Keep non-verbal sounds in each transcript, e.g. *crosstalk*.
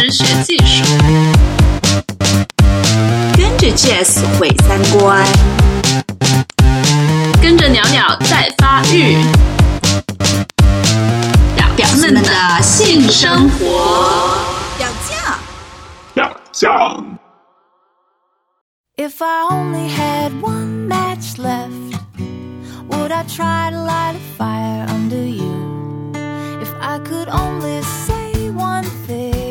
识学技术，跟着 Jazz 毁三观，跟着鸟鸟在发育，表表们的性生活。表酱。表酱。If I only had one match left, would I try to light a fire under you? If I could only say one thing,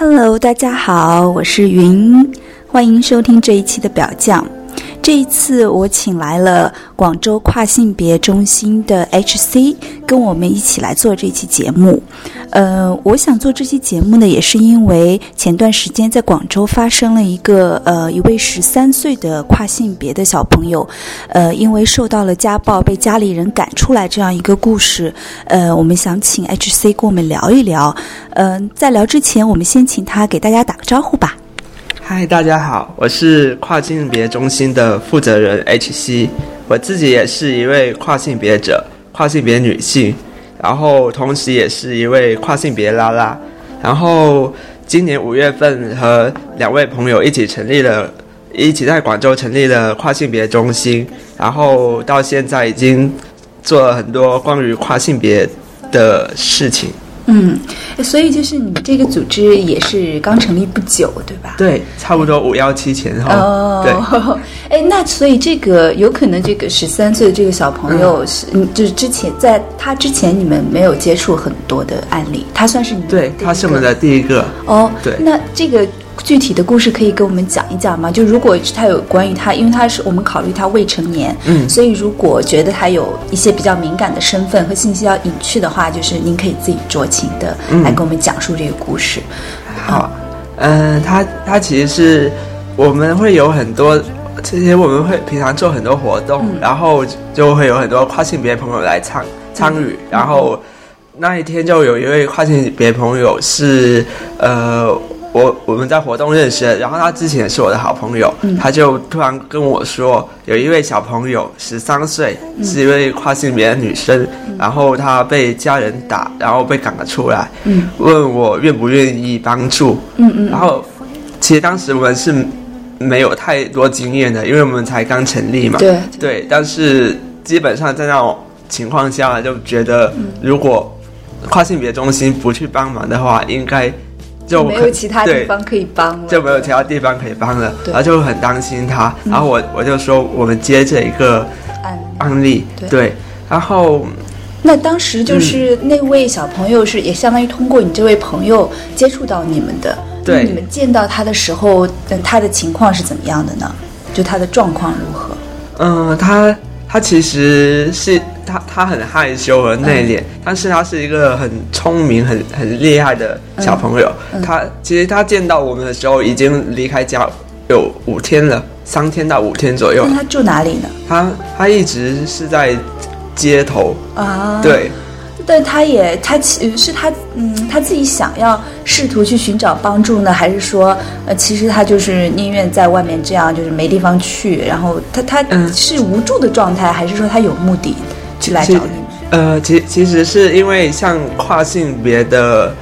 Hello，大家好，我是云，欢迎收听这一期的表匠。这一次我请来了广州跨性别中心的 HC，跟我们一起来做这期节目。呃，我想做这期节目呢，也是因为前段时间在广州发生了一个呃一位十三岁的跨性别的小朋友，呃，因为受到了家暴被家里人赶出来这样一个故事。呃，我们想请 HC 跟我们聊一聊。嗯、在聊之前，我们先请他给大家打个招呼吧。嗨，大家好，我是跨性别中心的负责人 H C，我自己也是一位跨性别者，跨性别女性，然后同时也是一位跨性别拉拉，然后今年五月份和两位朋友一起成立了，一起在广州成立了跨性别中心，然后到现在已经做了很多关于跨性别的事情。嗯，所以就是你这个组织也是刚成立不久，对吧？对，差不多五幺七前后。哦，对，*laughs* 哎，那所以这个有可能这个十三岁的这个小朋友是，嗯，就是之前在他之前你们没有接触很多的案例，他算是你们对他是我们的第一个。哦，对那这个具体的故事可以跟我们讲一讲吗？就如果他有关于他，因为他是我们考虑他未成年，嗯所以如果觉得他有一些比较敏感的身份和信息要隐去的话，就是您可以自己酌情的嗯来跟我们讲述这个故事。好，嗯、他他其实是我们会有很多，其实我们会平常做很多活动，嗯然后就会有很多跨性别朋友来参参与，然后那一天就有一位跨性别朋友是呃。我我们在活动认识，然后他之前也是我的好朋友，他就突然跟我说，有一位小朋友十三岁，是一位跨性别的女生，然后她被家人打，然后被赶了出来，嗯。问我愿不愿意帮助，嗯嗯。然后其实当时我们是没有太多经验的，因为我们才刚成立嘛。对。对，但是基本上在那种情况下，就觉得嗯。如果跨性别中心不去帮忙的话，应该就没有其他地方可以帮了，就没有其他地方可以帮了，然后就很担心他。然后我我就说我们接这一个案例。案例，对对，然后那当时就是嗯那位小朋友是也相当于通过你这位朋友接触到你们的，对那你们见到他的时候，嗯，他的情况是怎么样的呢？就他的状况如何？嗯，他他其实是他他很害羞和内敛，但是他是一个很聪明、很很厉害的小朋友。他其实他见到我们的时候已经离开家有五天了，三天到五天左右那。他住哪里呢？他他一直是在街头，啊，，对但他也他其是他嗯他自己想要试图去寻找帮助呢，还是说呃其实他就是宁愿在外面这样就是没地方去，然后他他嗯是无助的状态，还是说他有目的去来找其你？呃，其其实是因为像跨性别的。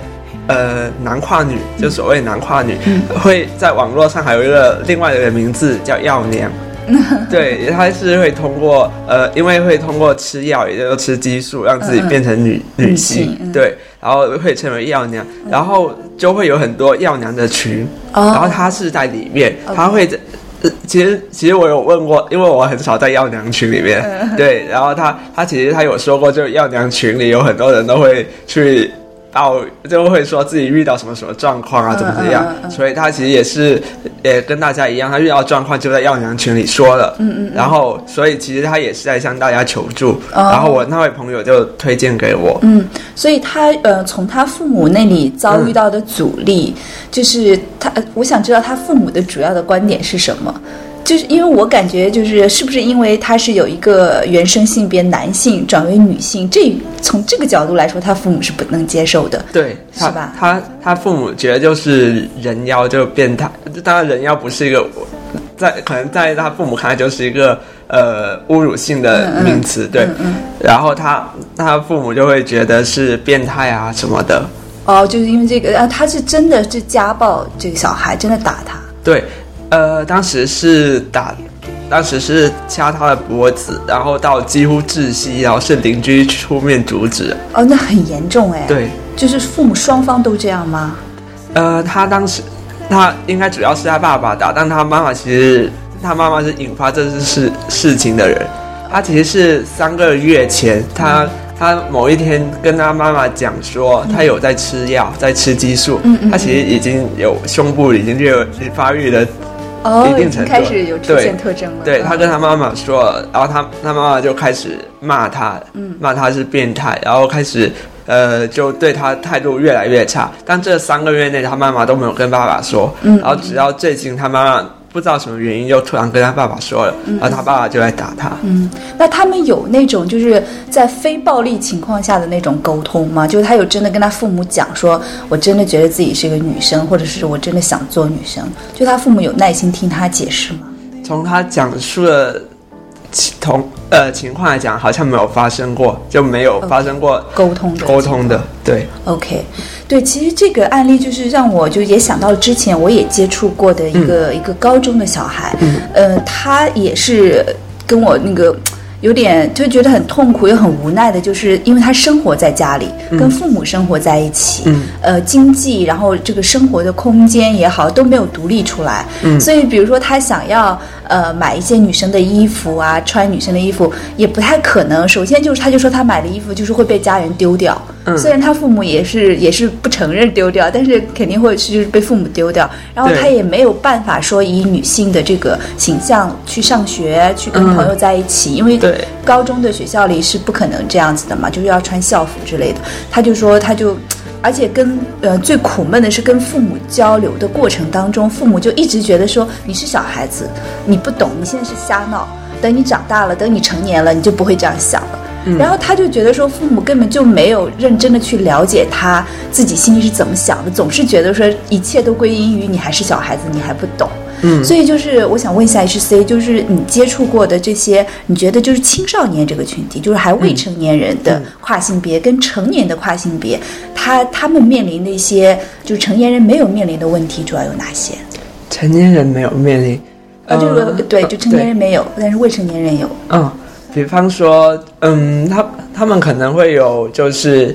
呃，男跨女就所谓男跨女，会在网络上还有一个另外的一个名字叫药娘，*laughs* 对，它是会通过呃，因为会通过吃药，也就是吃激素，让自己变成女、女女性，嗯。对，然后会成为药娘，然后就会有很多药娘的群，哦。然后她是在里面她会在。呃其实，其实我有问过，因为我很少在药娘群里面，嗯。对，然后他他其实他有说过，就药娘群里有很多人都会去报，就会说自己遇到什么什么状况啊，怎么怎么样。嗯嗯嗯，所以他其实也是也跟大家一样，他遇到状况就在药娘群里说了，嗯嗯，然后所以其实他也是在向大家求助，然后我那位朋友就推荐给我，嗯，所以他呃，从他父母那里遭遇到的阻力，就是他，呃我想知道他父母的主要的观点是什么。就是因为我感觉，就是是不是因为他是有一个原生性别男性转为女性，这从这个角度来说，他父母是不能接受的。对，是吧他他父母觉得就是人妖就变态，当然人妖不是一个在可能在他父母看来就是一个呃侮辱性的名词，对。然后他他父母就会觉得是变态啊什么的，哦，就是因为这个啊，他是真的是家暴这个小孩，真的打他。对，呃，当时是打，当时是掐他的脖子，然后到几乎窒息，然后是邻居出面阻止。哦，那很严重哎。对，就是父母双方都这样吗？呃，他当时他应该主要是他爸爸打，但他妈妈其实他妈妈是引发这次事事情的人。他其实是三个月前，他他某一天跟他妈妈讲说，他有在吃药，在吃激素。嗯嗯他其实已经有胸部已经略有发育了一定程度经开始有出对现特征了。对嗯他跟他妈妈说，然后他他妈妈就开始骂他，骂他是变态，然后开始呃就对他态度越来越差。但这三个月内，他妈妈都没有跟爸爸说，然后直到最近，他妈妈不知道什么原因，又突然跟他爸爸说了，然后他爸爸就来打他。嗯，那他们有那种就是在非暴力情况下的那种沟通吗？就是他有真的跟他父母讲说，我真的觉得自己是个女生，或者是我真的想做女生，就他父母有耐心听他解释吗？从他讲述的情同呃情况来讲，好像没有发生过，就没有发生过沟通的沟通的，对。OK，对，其实这个案例就是让我就也想到了之前我也接触过的一个、一个高中的小孩，嗯，呃，他也是跟我那个。有点就觉得很痛苦又很无奈的，就是因为他生活在家里，跟父母生活在一起，嗯。呃，经济然后这个生活的空间也好都没有独立出来，嗯。所以比如说他想要呃买一些女生的衣服啊，穿女生的衣服也不太可能。首先就是他就说他买的衣服就是会被家人丢掉，嗯虽然他父母也是也是不承认丢掉，但是肯定会是就是被父母丢掉。然后他也没有办法说以女性的这个形象去上学，去跟朋友在一起，因为对高中的学校里是不可能这样子的嘛，就是要穿校服之类的。他就说他就。而且跟呃最苦闷的是跟父母交流的过程当中，父母就一直觉得说你是小孩子，你不懂，你现在是瞎闹。等你长大了，等你成年了，你就不会这样想了。然后他就觉得说，父母根本就没有认真的去了解他自己心里是怎么想的，总是觉得说一切都归因于你还是小孩子，你还不懂。嗯所以就是我想问一下 H C，就是你接触过的这些，你觉得就是青少年这个群体，就是还未成年人的跨性别跟成年的跨性别，他他们面临的一些就是成年人没有面临的问题，主要有哪些？成年人没有面临，啊，就是呃对，就成年人没有，但是未成年人有。嗯，比方说，嗯，他他们可能会有就是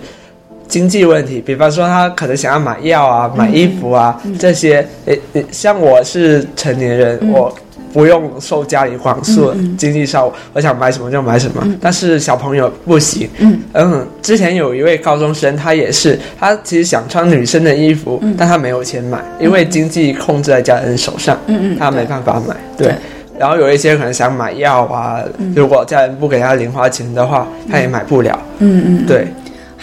经济问题，比方说他可能想要买药啊、买衣服啊、这些。诶、诶像我是成年人，我不用受家里管束，经济上我想买什么就买什么。但是小朋友不行。嗯嗯，之前有一位高中生，他也是，他其实想穿女生的衣服，但他没有钱买，因为经济控制在家人手上，他没办法买。对。对然后有一些可能想买药啊，如果家人不给他零花钱的话，他也买不了。嗯嗯，对，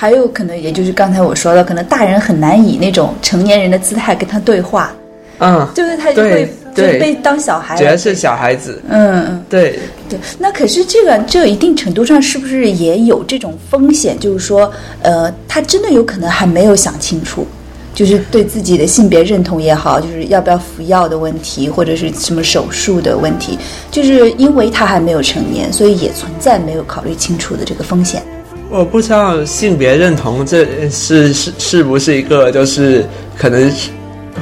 还有可能也就是刚才我说的，可能大人很难以那种成年人的姿态跟他对话，嗯，就是他就会被当小孩来觉得是小孩子。嗯嗯。对，对，那可是这个这一定程度上是不是也有这种风险？就是说，呃，他真的有可能还没有想清楚，就是对自己的性别认同也好，就是要不要服药的问题，或者是什么手术的问题，就是因为他还没有成年，所以也存在没有考虑清楚的这个风险。我不知道性别认同这是是是不是一个就是可能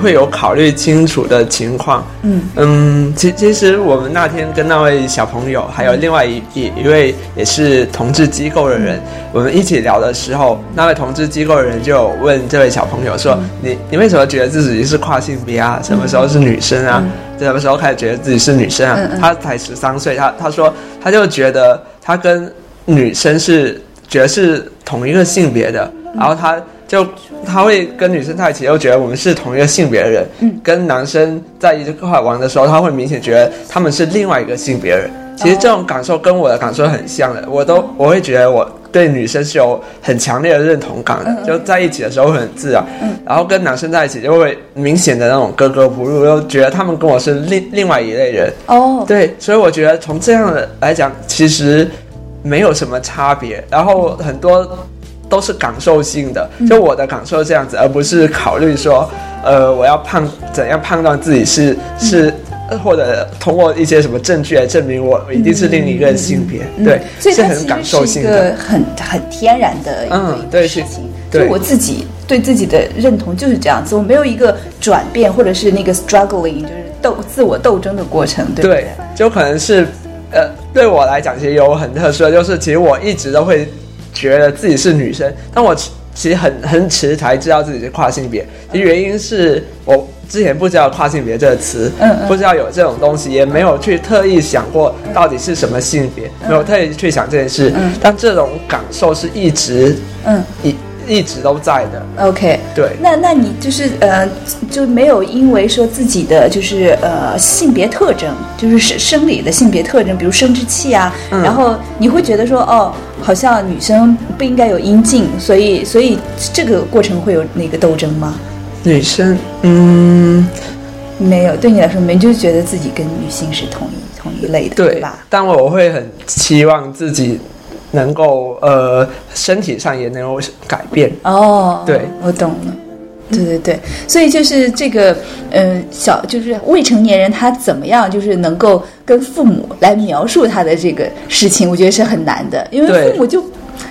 会有考虑清楚的情况。嗯嗯，其其实我们那天跟那位小朋友，还有另外一一一位也是同志机构的人，我们一起聊的时候，那位同志机构的人就有问这位小朋友说：“你你为什么觉得自己是跨性别啊？什么时候是女生啊？什么时候开始觉得自己是女生啊？”他才十三岁，他他说他就觉得他跟女生是觉得是同一个性别的，然后他就他会跟女生在一起，又觉得我们是同一个性别的人。嗯跟男生在一块玩的时候，他会明显觉得他们是另外一个性别人。其实这种感受跟我的感受很像的，我都我会觉得我对女生是有很强烈的认同感的，就在一起的时候会很自然。然后跟男生在一起就会明显的那种格格不入，又觉得他们跟我是另另外一类人。哦，对，所以我觉得从这样的来讲，其实没有什么差别，然后很多都是感受性的，就我的感受这样子，而不是考虑说，呃，我要判怎样判断自己是是呃或者通过一些什么证据来证明我一定是另一个性别，对，嗯所以是很感受性的。很很天然的一个、事情。对就我自己对自己的认同就是这样子，我没有一个转变或者是那个 struggling，就是斗自我斗争的过程，对不对，就可能是，呃，对我来讲，其实有很特殊的，就是其实我一直都会觉得自己是女生，但我其其实很很迟才知道自己是跨性别。其实原因是我之前不知道跨性别这个词，嗯嗯不知道有这种东西，也没有去特意想过到底是什么性别，没有特意去想这件事。嗯但这种感受是一直嗯一一直都在的。，OK。对，那那你就是呃，就没有因为说自己的就是呃性别特征，就是生生理的性别特征，比如生殖器啊，嗯然后你会觉得说哦，好像女生不应该有阴茎，所以所以这个过程会有那个斗争吗？女生，嗯，没有，对你来说没，你就觉得自己跟女性是同一同一类的，对对吧？但我会很期望自己能够呃身体上也能够改变。哦，对，我懂了。对对对，所以就是这个，呃、小就是未成年人他怎么样，就是能够跟父母来描述他的这个事情，我觉得是很难的，因为父母就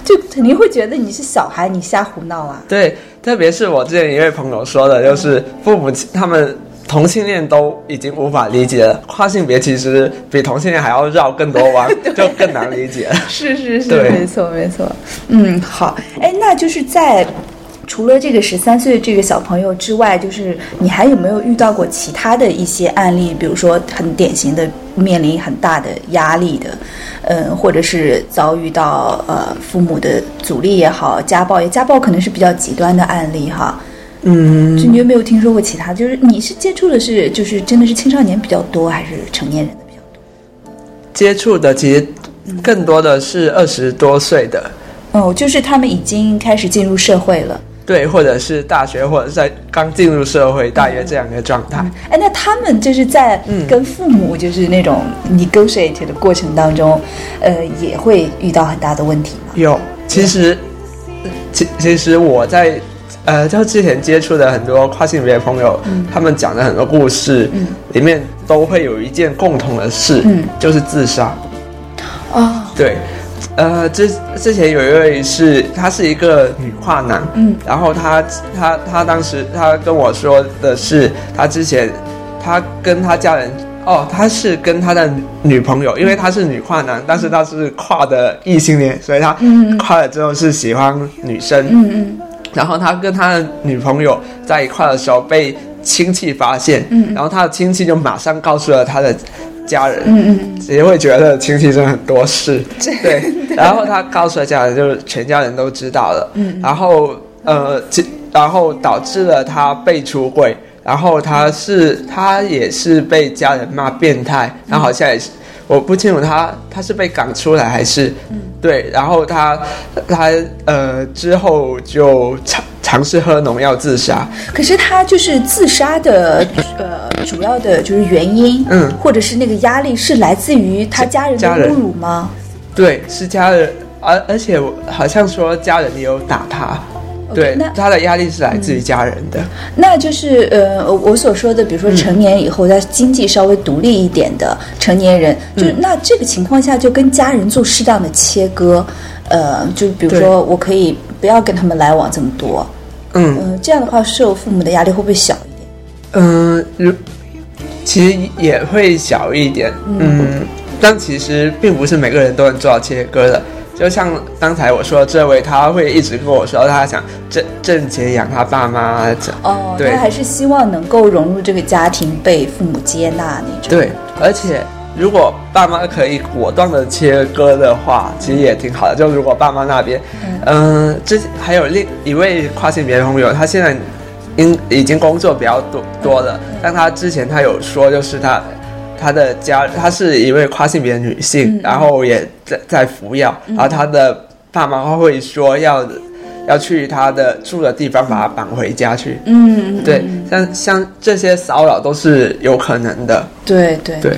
就肯定会觉得你是小孩，你瞎胡闹啊。对，特别是我之前一位朋友说的，就是父母亲他们同性恋都已经无法理解了，跨性别其实比同性恋还要绕更多弯，*laughs* 就更难理解 *laughs* 了。是是是，对没错没错。嗯，好，哎，那就是在除了这个十三岁的这个小朋友之外，就是你还有没有遇到过其他的一些案例？比如说很典型的面临很大的压力的，嗯，或者是遭遇到呃父母的阻力也好，家暴也家暴可能是比较极端的案例哈。嗯，就你有没有听说过其他？就是你是接触的是就是真的是青少年比较多，还是成年人的比较多？接触的其实更多的是二十多岁的，哦，就是他们已经开始进入社会了。对，或者是大学，或者是在刚进入社会，大约这样一个状态。哎，那他们就是在嗯跟父母就是那种 negotiate 的过程当中，呃，也会遇到很大的问题吗？有，其实，其其实我在呃，就之前接触的很多跨性别朋友，他们讲的很多故事，里面都会有一件共同的事，嗯就是自杀。哦，对，呃，之之前有一位是，她是一个女跨男，嗯，然后她她她当时她跟我说的是，她之前她跟她家人。哦，他是跟他的女朋友，因为他是女跨男，但是他是跨的异性恋，所以他嗯跨了之后是喜欢女生。嗯嗯然后他跟他的女朋友在一块的时候被亲戚发现，嗯然后他的亲戚就马上告诉了他的家人，嗯嗯也会觉得亲戚真的很多事，*laughs* 对。然后他告诉了家人，就是全家人都知道了，嗯然后呃，其然后导致了他被出轨，然后他是他也是被家人骂变态，然后好像也是。我不清楚他他是被赶出来还是，对，然后他他呃之后就尝尝试喝农药自杀，嗯。可是他就是自杀的呃主要的就是原因，嗯或者是那个压力是来自于他家人的侮辱吗？对，是家人，而而且我好像说家人也有打他，对那，他的压力是来自于家人的。那就是呃，我所说的，比如说成年以后，他经济稍微独立一点的成年人，就是那这个情况下就跟家人做适当的切割，呃，就比如说我可以不要跟他们来往这么多，嗯嗯、这样的话受父母的压力会不会小一点？嗯，如其实也会小一点，嗯，但其实并不是每个人都能做到切割的。就像刚才我说的这位，他会一直跟我说，他想挣挣钱养他爸妈，这哦，对他还是希望能够融入这个家庭，被父母接纳那种。对，而且如果爸妈可以果断的切割的话，其实也挺好的。就如果爸妈那边，嗯、之还有另一位跨性别朋友，他现在因已经工作比较多多了，但他之前他有说，就是他他的家，她是一位跨性别女性，然后也在在服药，然后她的爸妈会说要要去他的住的地方把他绑回家去。嗯，嗯，对，像像这些骚扰都是有可能的。对对。对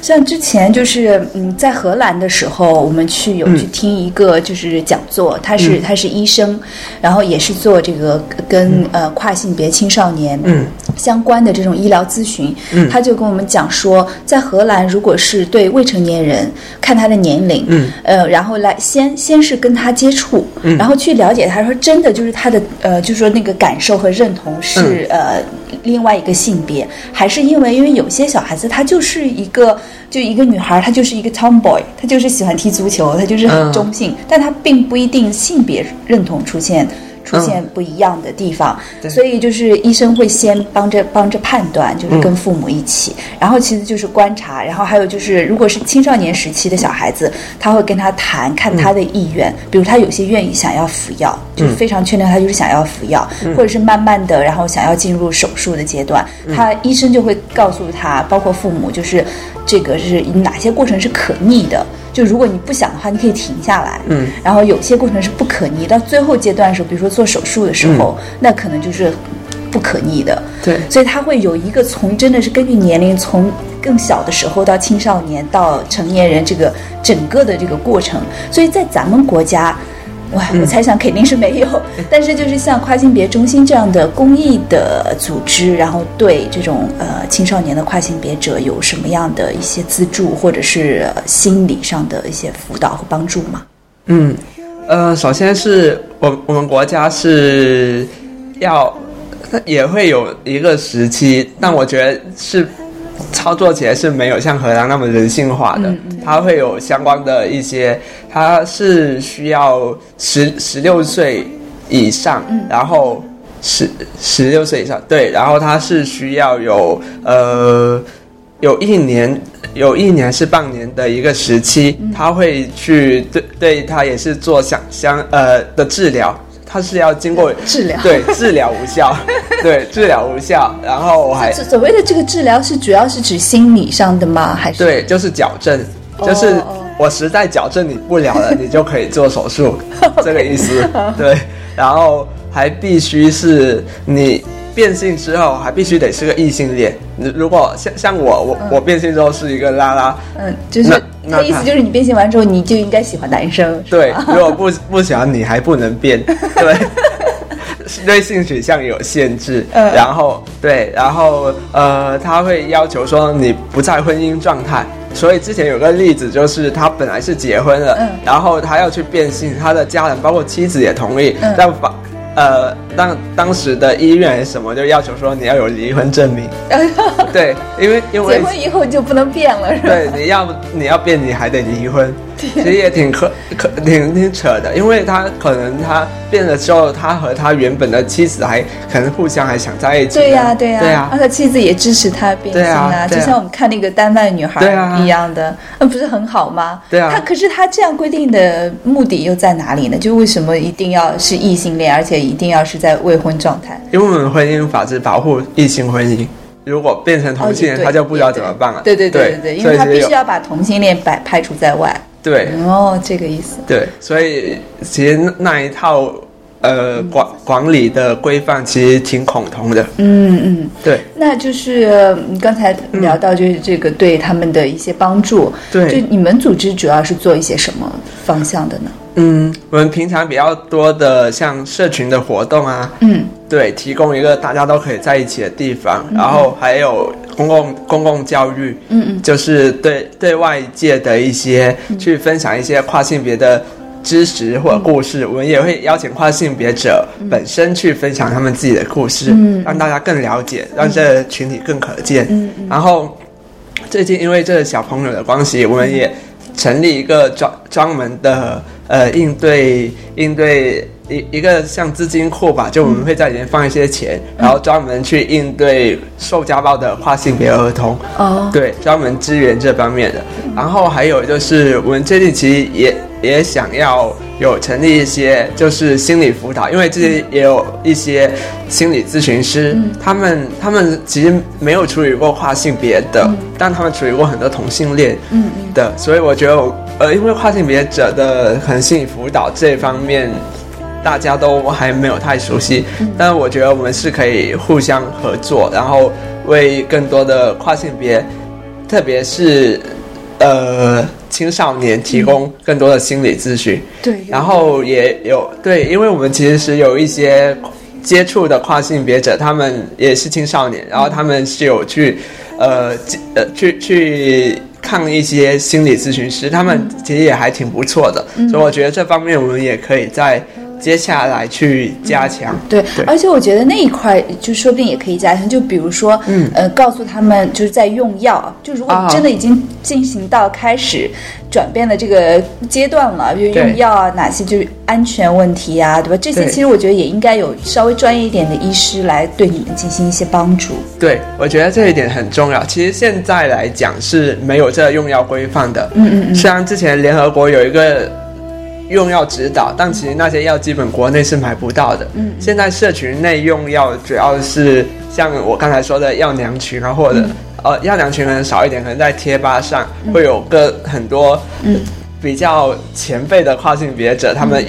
像之前就是嗯，在荷兰的时候，我们去有去听一个就是讲座，他是、他是医生，然后也是做这个跟、呃跨性别青少年嗯。相关的这种医疗咨询，嗯。他就跟我们讲说，在荷兰如果是对未成年人看他的年龄，嗯。呃，然后来先先是跟他接触，然后去了解他说真的就是他的呃，就是说那个感受和认同是、呃另外一个性别，还是因为因为有些小孩子他就是一个就一个女孩，她就是一个 tomboy，她就是喜欢踢足球，她就是很嗯中性，但她并不一定性别认同出现。出现不一样的地方，对。所以就是医生会先帮着帮着判断，就是跟父母一起，然后其实就是观察，然后还有就是如果是青少年时期的小孩子，他会跟他谈，看他的意愿，比如他有些愿意想要服药，就是非常确定他就是想要服药，或者是慢慢的，然后想要进入手术的阶段，他医生就会告诉他，包括父母，就是这个是哪些过程是可逆的。就如果你不想的话，你可以停下来。嗯，然后有些过程是不可逆，到最后阶段的时候，比如说做手术的时候，那可能就是不可逆的。对所以它会有一个从真的是根据年龄，从更小的时候到青少年到成年人这个整个的这个过程。所以在咱们国家。哇，我猜想肯定是没有，*laughs* 但是就是像跨性别中心这样的公益的组织，然后对这种呃青少年的跨性别者有什么样的一些资助，或者是、呃心理上的一些辅导和帮助吗？嗯，呃，首先是我我们国家是要也会有一个时期，但我觉得是操作起来是没有像荷兰那么人性化的，它会有相关的一些，它是需要十十六岁以上，然后十十六岁以上，对，然后它是需要有呃有一年有一年是半年的一个时期，他会去对对他也是做相相呃的治疗，他是要经过治疗。对治疗无效，*laughs* 对治疗无效，然后我还所所谓的这个治疗是主要是指心理上的吗？还是？对就是矫正，就是哦。我实在矫正你不了了，你就可以做手术，这个意思。*laughs* 对，然后还必须是你变性之后还必须得是个异性恋。你如果像像我，我、我变性之后是一个拉拉，嗯，就是那意思就是你变性完之后你就应该喜欢男生，是对，*laughs* 如果不不喜欢你还不能变，*laughs* 对。*laughs* 对性取向有限制，嗯。然后对，然后呃，他会要求说你不在婚姻状态，所以之前有个例子就是他本来是结婚了，嗯。然后他要去变性，他的家人包括妻子也同意，嗯。但法呃当当时的医院还是什么？就要求说你要有离婚证明，*laughs* 对，因为因为结婚以后就不能变了，是吧？对，你要你要变，你还得离婚，其实也挺可可挺挺扯的，因为他可能他变了之后，他和他原本的妻子还可能互相还想在一起。对呀、对呀、对呀、而且妻子也支持他变性对啊啊就像我们看那个丹麦女孩一样的，那、不是很好吗？对啊他可是他这样规定的目的又在哪里呢？就为什么一定要是异性恋，而且一定要是在未婚状态？因为我们婚姻法制保护异性婚姻，如果变成同性恋，哦他就不知道怎么办了。对对对对对，因为他必须要把同性恋摆排除在外。对哦，这个意思。对，所以其实那那一套呃管管理的规范其实挺恐同的。嗯嗯，对。那就是呃你刚才聊到就是这个对他们的一些帮助。对。就你们组织主要是做一些什么方向的呢？嗯，我们平常比较多的像社群的活动啊，嗯。对，提供一个大家都可以在一起的地方，然后还有公共公共教育，嗯嗯。就是对对外界的一些、去分享一些跨性别的知识或者故事，我们也会邀请跨性别者本身去分享他们自己的故事，嗯让大家更了解，让这个群体更可见。嗯然后最近因为这个小朋友的关系，我们也成立一个专专门的呃应对应对一一个像资金库吧，就我们会在里面放一些钱，然后专门去应对受家暴的跨性别儿童。哦对，专门支援这方面的。然后还有就是，我们最近其实也也想要有成立一些就是心理辅导，因为这些也有一些心理咨询师，他们他们其实没有处理过跨性别的，但他们处理过很多同性恋嗯的，所以我觉得我呃，因为跨性别者的可能心理辅导这方面。大家都还没有太熟悉，但我觉得我们是可以互相合作，然后为更多的跨性别特别是呃青少年提供更多的心理咨询。对。然后也有对，因为我们其实有一些接触的跨性别者，他们也是青少年，然后他们是有去呃呃去去看一些心理咨询师，他们其实也还挺不错的，所以我觉得这方面我们也可以在接下来去加强。对对，而且我觉得那一块就说不定也可以加强，就比如说，嗯，呃，告诉他们就是在用药，就如果啊真的已经进行到开始转变的这个阶段了，就对用药啊，哪些就是安全问题呀、对吧？这些其实我觉得也应该有稍微专业一点的医师来对你们进行一些帮助。对，我觉得这一点很重要。其实现在来讲是没有这个用药规范的。嗯嗯嗯。虽然之前联合国有一个用药指导，但其实那些药基本国内是买不到的。嗯。现在社群内用药主要是像我刚才说的药娘群啊，或者、呃药娘群可能少一点，可能在贴吧上会有个很多嗯比较前辈的跨性别者，他们。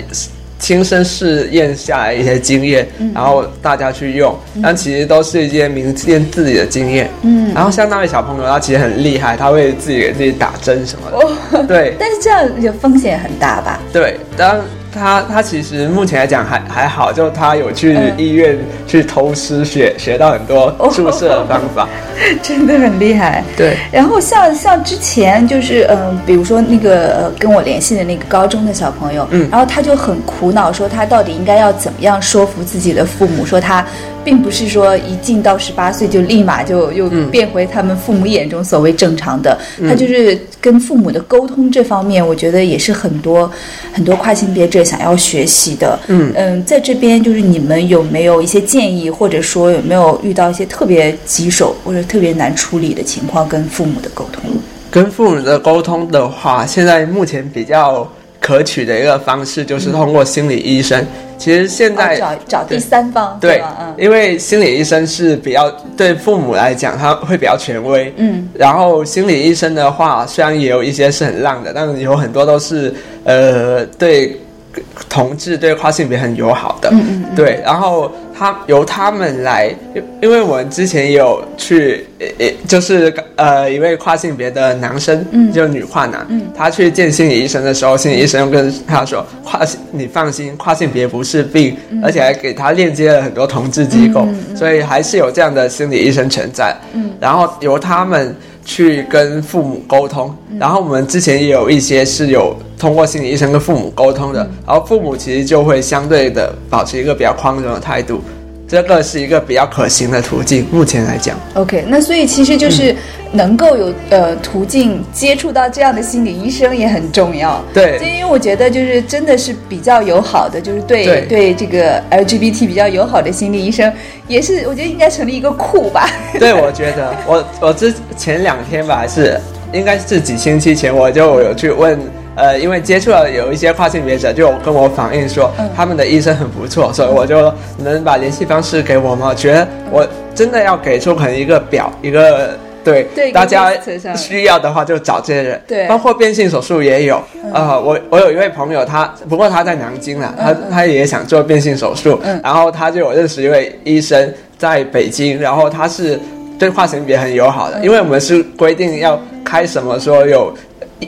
亲身试验下来一些经验，然后大家去用，但其实都是一些明验自己的经验。嗯，然后像那位小朋友，他其实很厉害，他会自己给自己打针什么的。对但是这样有风险很大吧？对，当他他其实目前来讲还还好，就他有去嗯医院去偷师学学到很多注射的方法。*laughs* 真的很厉害。对，然后像像之前就是嗯、呃比如说那个呃跟我联系的那个高中的小朋友，嗯然后他就很苦恼，说他到底应该要怎么样说服自己的父母，说他并不是说一进到十八岁就立马就又嗯变回他们父母眼中所谓正常的，他就是跟父母的沟通这方面，我觉得也是很多很多跨性别者想要学习的。嗯嗯，在这边就是你们有没有一些建议，或者说有没有遇到一些特别棘手或者特别难处理的情况，跟父母的沟通？跟父母的沟通的话，现在目前比较可取的一个方式就是通过心理医生。其实现在、哦找找第三方，对因为心理医生是比较对父母来讲，他会比较权威。嗯，然后心理医生的话，虽然也有一些是很浪的，但有很多都是呃对同志、对跨性别很友好的。嗯嗯嗯。对，然后他由他们来，因因为我们之前也有去，呃，呃就是呃一位跨性别的男生，嗯。就女跨男，嗯。他去见心理医生的时候，心理医生跟他说，跨性你放心，跨性别不是病，而且还给他链接了很多同志机构，所以还是有这样的心理医生存在。嗯，然后由他们去跟父母沟通，嗯。然后我们之前也有一些是有通过心理医生跟父母沟通嗯。的，然后父母其实就会相对的保持一个比较宽容的态度，这个是一个比较可行的途径。目前来讲，OK，那所以其实就是能够有、呃途径接触到这样的心理医生也很重要。对就因为我觉得就是真的是比较友好的，就是对对这个 LGBT 比较友好的心理医生，也是我觉得应该成立一个库吧。*laughs* 对，我觉得我我之前两天吧，是应该是几星期前，我就有去问。呃，因为接触了有一些跨性别者，就跟我反映说，嗯。他们的医生很不错，所以我就能把联系方式给我吗？我觉得我真的要给出可能一个表，一个对对大家需要的话就找这些人，对。包括变性手术也有。呃，我我有一位朋友，他不过他在南京了，他他也想做变性手术，嗯。然后他就有认识一位医生在北京，然后他是对跨性别很友好的，因为我们是规定要开什么说有。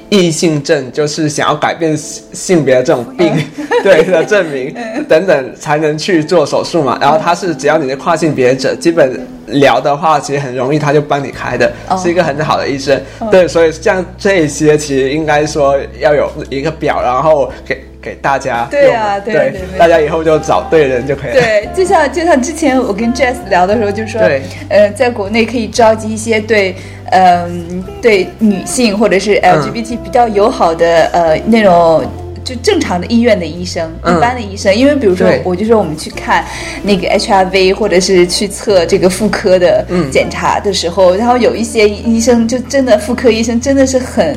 异性症就是想要改变性性别的这种病，*laughs* 对的证明等等才能去做手术嘛。然后他是只要你是跨性别者，基本聊的话其实很容易，他就帮你开的，哦是一个很好的医生。对，所以像这些其实应该说要有一个表，然后给给大家对啊对大家以后就找对人就可以了。对，就像就像之前我跟 Jess 聊的时候，就说，对呃，在国内可以召集一些对，嗯、对女性或者是嗯 LGBT 比较友好的、呃那种。就正常的医院的医生，嗯一般的医生，因为比如说，我就说我们去看那个 HIV，或者是去测这个妇科的嗯检查的时候，然后有一些医生就真的妇科医生真的是很。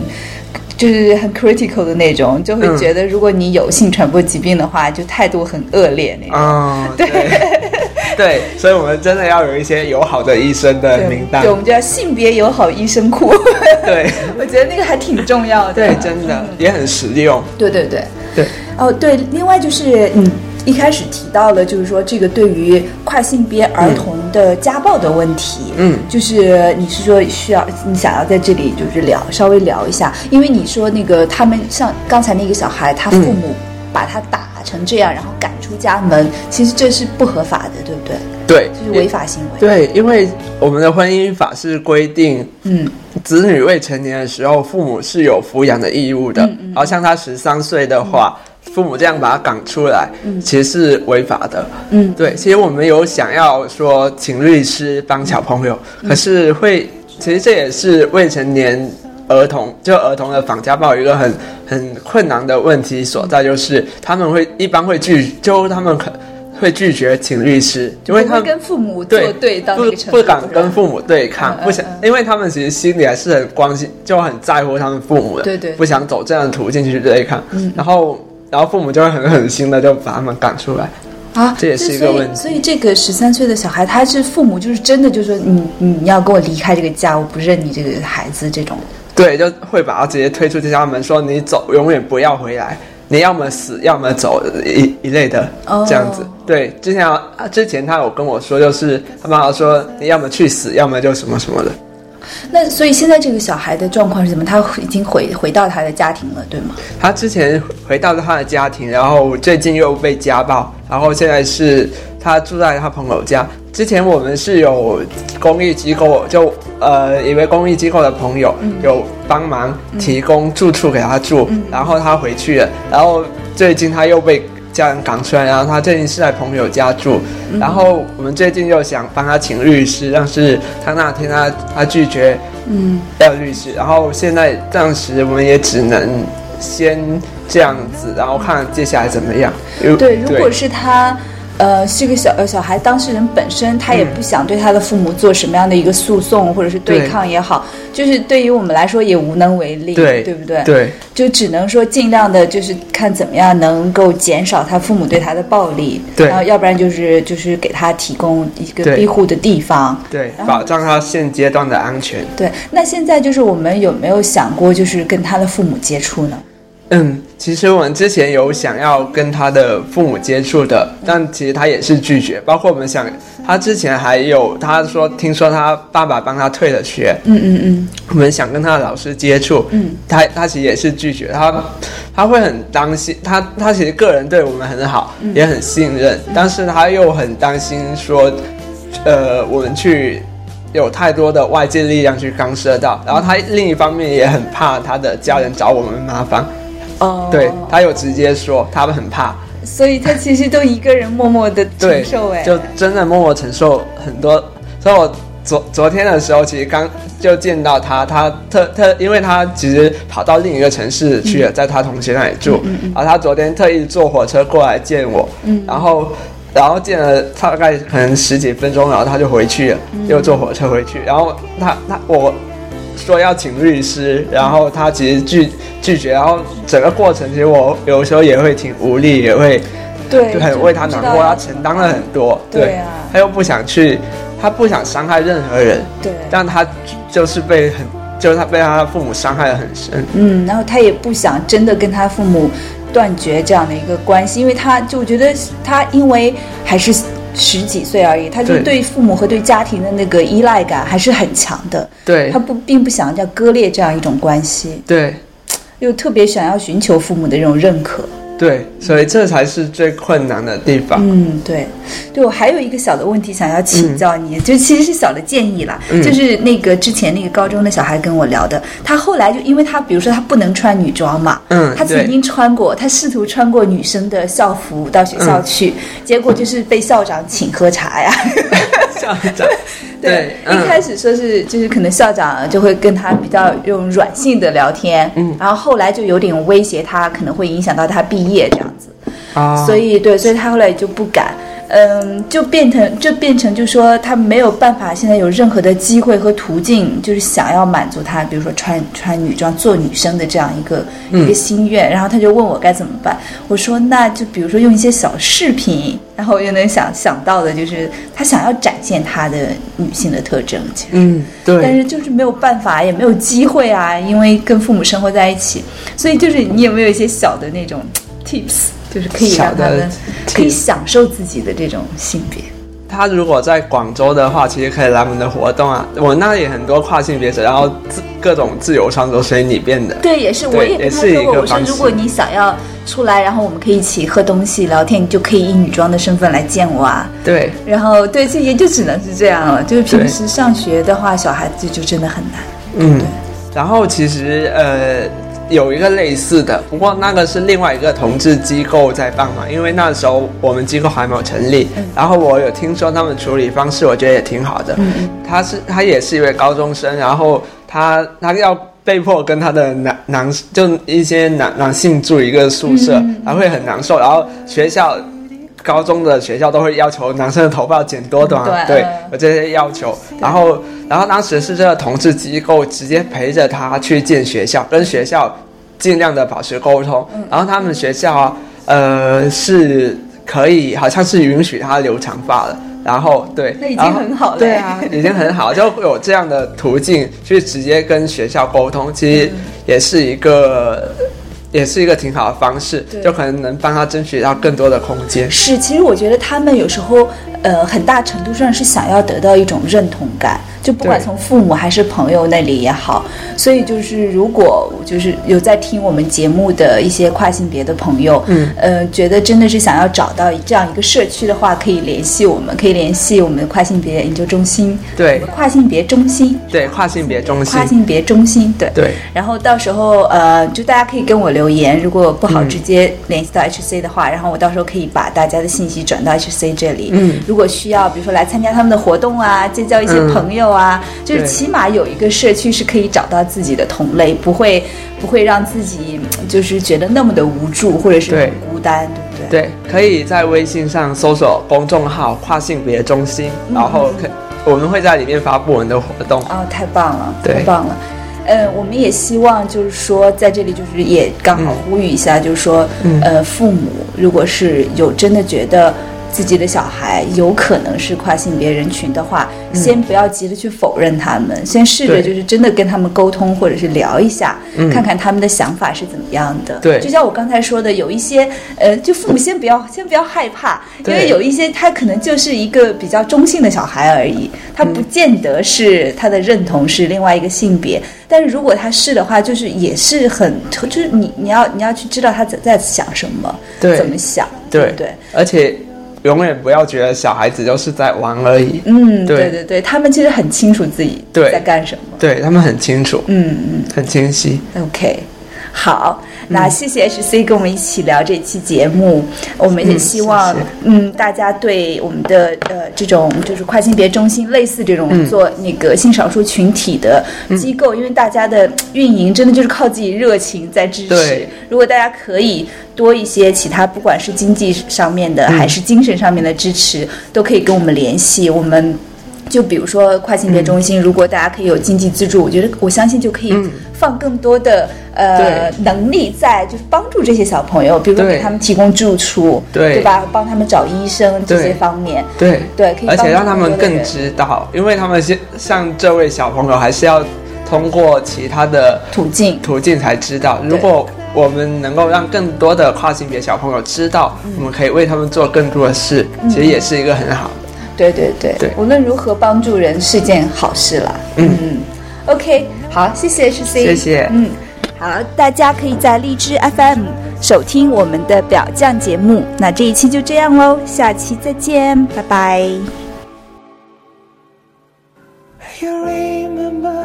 就是很 critical 的那种，就会嗯觉得如果你有性传播疾病的话，就态度很恶劣那种。啊、*laughs* 对对，所以我们真的要有一些友好的医生的名单对，。我们叫性别友好医生库。*laughs* 对 *laughs* 我觉得那个还挺重要的。对，真的也很实用。对对对。对，哦，对，另外就是你一开始提到了，就是说这个对于跨性别儿童的家暴的问题，嗯就是你是说需要你想要在这里就是聊稍微聊一下，因为你说那个他们像刚才那个小孩，他父母把他打成这样，然后赶出家门，其实这是不合法的，对不对？对，这是违法行为。对，因为我们的婚姻法是规定，嗯，子女未成年的时候，父母是有抚养的义务的。嗯然后像他十三岁的话，父母这样把他赶出来，嗯。其实是违法的。嗯。对，其实我们有想要说请律师帮小朋友，嗯。可是会，其实这也是未成年。儿童就儿童的反家暴有一个很很困难的问题所在，就是他们会一般会拒，就他们可会拒绝请律师，因为他跟父母作对对到不不敢跟父母对抗，嗯不想嗯，因为他们其实心里还是很关心，就很在乎他们父母的，对对。不想走这样的途径去对抗，然后然后父母就会很狠心的就把他们赶出来，啊，这也是一个问题所以这个十三岁的小孩，他是父母就是真的就说你你要跟我离开这个家，我不认你这个孩子这种。对，就会把他直接推出这家门，说你走永远不要回来，你要么死，要么走一一类的哦这样子。对，之前啊之前他有跟我说，就是他妈妈说你要么去死，要么就什么什么的。那所以现在这个小孩的状况是怎么？他已经回回到他的家庭了，对吗？他之前回到了他的家庭，然后最近又被家暴，然后现在是他住在他朋友家。之前我们是有公益机构，就呃一位公益机构的朋友、有帮忙提供住处给他住，然后他回去了，然后最近他又被家人赶出来，然后他最近是在朋友家住，然后我们最近又想帮他请律师，但是他那天他他拒绝，嗯，要律师，然后现在暂时我们也只能先这样子，然后看接下来怎么样。因对，如果是他。呃，是个小呃小孩当事人本身，他也不想对他的父母做什么样的一个诉讼或者是对抗也好，就是对于我们来说也无能为力，对对不对？对就只能说尽量的，就是看怎么样能够减少他父母对他的暴力，对然后要不然就是就是给他提供一个庇护的地方，对，保障他现阶段的安全。对。那现在就是我们有没有想过，就是跟他的父母接触呢？嗯，其实我们之前有想要跟他的父母接触的，但其实他也是拒绝。包括我们想，他之前还有他说，听说他爸爸帮他退了学，嗯嗯嗯，我们想跟他的老师接触，嗯，他他其实也是拒绝，他他会很担心，他他其实个人对我们很好，嗯。也很信任，但是他又很担心说，呃，我们去有太多的外界力量去干涉到，然后他另一方面也很怕他的家人找我们麻烦，哦，对他有直接说他们很怕，所以他其实都一个人默默的承受，哎，就真的默默承受很多。所以我昨昨天的时候，其实刚就见到他，他特特，因为他其实跑到另一个城市去了，在他同学那里住，然后他昨天特意坐火车过来见我，然后。然后见了大概可能十几分钟，然后他就回去了，又坐火车回去。然后他他我说要请律师，然后他其实拒拒绝，然后整个过程其实我有时候也会挺无力，也会对，就很为他难过，他承担了很多，对啊。他又不想去，他不想伤害任何人，对，但他就是被很，就是他被他父母伤害的很深，嗯，然后他也不想真的跟他父母断绝这样的一个关系，因为他就觉得他因为还是十几岁而已，他就对。对父母和对家庭的那个依赖感还是很强的，对。他不并不想要割裂这样一种关系，对。又特别想要寻求父母的这种认可。对，所以这才是最困难的地方。嗯，对，对我还有一个小的问题想要请教你，就其实是小的建议啦，嗯。就是那个之前那个高中的小孩跟我聊的，他后来就因为他比如说他不能穿女装嘛，嗯他曾经穿过，他试图穿过女生的校服到学校去，结果就是被校长请喝茶呀。*laughs* *laughs* 校长，对，嗯。一开始说是就是可能校长就会跟他比较用软性的聊天，嗯，然后后来就有点威胁他，可能会影响到他毕业这样子。啊，所以对，所以他后来就不敢，嗯，就变成就变成就说他没有办法，现在有任何的机会和途径，就是想要满足他，比如说穿穿女装做女生的这样一个、一个心愿，然后他就问我该怎么办，我说那就比如说用一些小饰品，然后我就能想想到的就是他想要展现他的女性的特征，其实。嗯，对，但是就是没有办法，也没有机会啊，因为跟父母生活在一起，所以就是你有没有一些小的那种 tips，就是可以让他们可以享受自己的这种性别。他如果在广州的话，其实可以来我们的活动啊。我那里很多跨性别者，然后自各种自由穿着随你变的。对，也是，我也跟他也是一说过，我说如果你想要出来，然后我们可以一起喝东西、聊天，你就可以以女装的身份来见我啊。对然后对，这也就只能是这样了。就是平时上学的话，小孩子就真的很难。嗯，然后其实呃有一个类似的，不过那个是另外一个同志机构在帮忙，因为那时候我们机构还没有成立。然后我有听说他们处理方式，我觉得也挺好的。他是他也是一位高中生，然后他他要。被迫跟他的男男就一些男男性住一个宿舍，他会很难受。然后学校高中的学校都会要求男生的头发剪多短，对有这些要求。然后，然后当时是这个同志机构直接陪着他去见学校，跟学校尽量的保持沟通。嗯然后他们学校啊，呃，是可以，好像是允许他留长发的。然后对，那已经很好了对啊，已经很好，就有这样的途径去直接跟学校沟通，其实也是一个。也是一个挺好的方式，就可能能帮他争取到更多的空间。是，其实我觉得他们有时候，呃，很大程度上是想要得到一种认同感，就不管从父母还是朋友那里也好。所以就是，如果就是有在听我们节目的一些跨性别的朋友，嗯，呃，觉得真的是想要找到这样一个社区的话，可以联系我们，可以联系我们的跨性别研究中心，对。跨性别中心，对，跨性别中心。跨，性别中心，对。对。然后到时候呃，就大家可以跟我留言，如果不好嗯直接联系到 HC 的话，然后我到时候可以把大家的信息转到 HC 这里。嗯如果需要，比如说来参加他们的活动啊，结交一些嗯朋友啊，就是起码有一个社区是可以找到自己的同类，不会不会让自己嗯就是觉得那么的无助或者是很孤单，对不对？对，可以在微信上搜索公众号“跨性别中心”，然后可我们会在里面发布我们的活动。哦，太棒了，太棒了。呃，我们也希望就是说，在这里就是也刚好呼吁一下，就是说，嗯。呃，父母如果是有真的觉得自己的小孩有可能是跨性别人群的话，先不要急着去否认他们，先试着就是真的跟他们沟通，或者是聊一下，嗯看看他们的想法是怎么样的。对就像我刚才说的，有一些呃，就父母先不要先不要害怕，因为有一些他可能就是一个比较中性的小孩而已，他不见得是他的认同是另外一个性别。但是如果他是的话，就是也是很，就是你你要你要去知道他在在想什么，对怎么想，对不对？而且永远不要觉得小孩子就是在玩而已，嗯，对对对对，他们其实很清楚自己在干什么。对他们很清楚，嗯嗯。很清晰。OK，好，那谢谢 HC 跟我们一起聊这期节目。我们也嗯希望，嗯，大家对我们的呃这种就是跨性别中心类似这种嗯做那个性少数群体的机构，因为大家的运营真的就是靠自己热情在支持对。如果大家可以多一些其他，不管是经济上面的、嗯还是精神上面的支持，都可以跟我们联系。我们。就比如说跨性别中心，如果大家可以有经济资助，我觉得我相信就可以嗯放更多的呃能力在，就是帮助这些小朋友，比如说给他们提供住处，对吧？帮他们找医生这些方面，对对可以而且让他们更知道，因为他们像像这位小朋友，还是要通过其他的途径。途径才知道。如果我们能够让更多的跨性别小朋友知道，嗯我们可以为他们做更多的事，其实也是一个很好的。对对对，对无论如何帮助人是件好事啦。嗯嗯 OK，好，谢谢 HC，谢谢嗯，好，大家可以在荔枝 FM 收听我们的表酱节目。那这一期就这样喽，下期再见，拜拜。You remember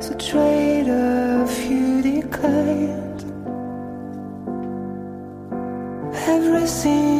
the trade-off you declined. Everything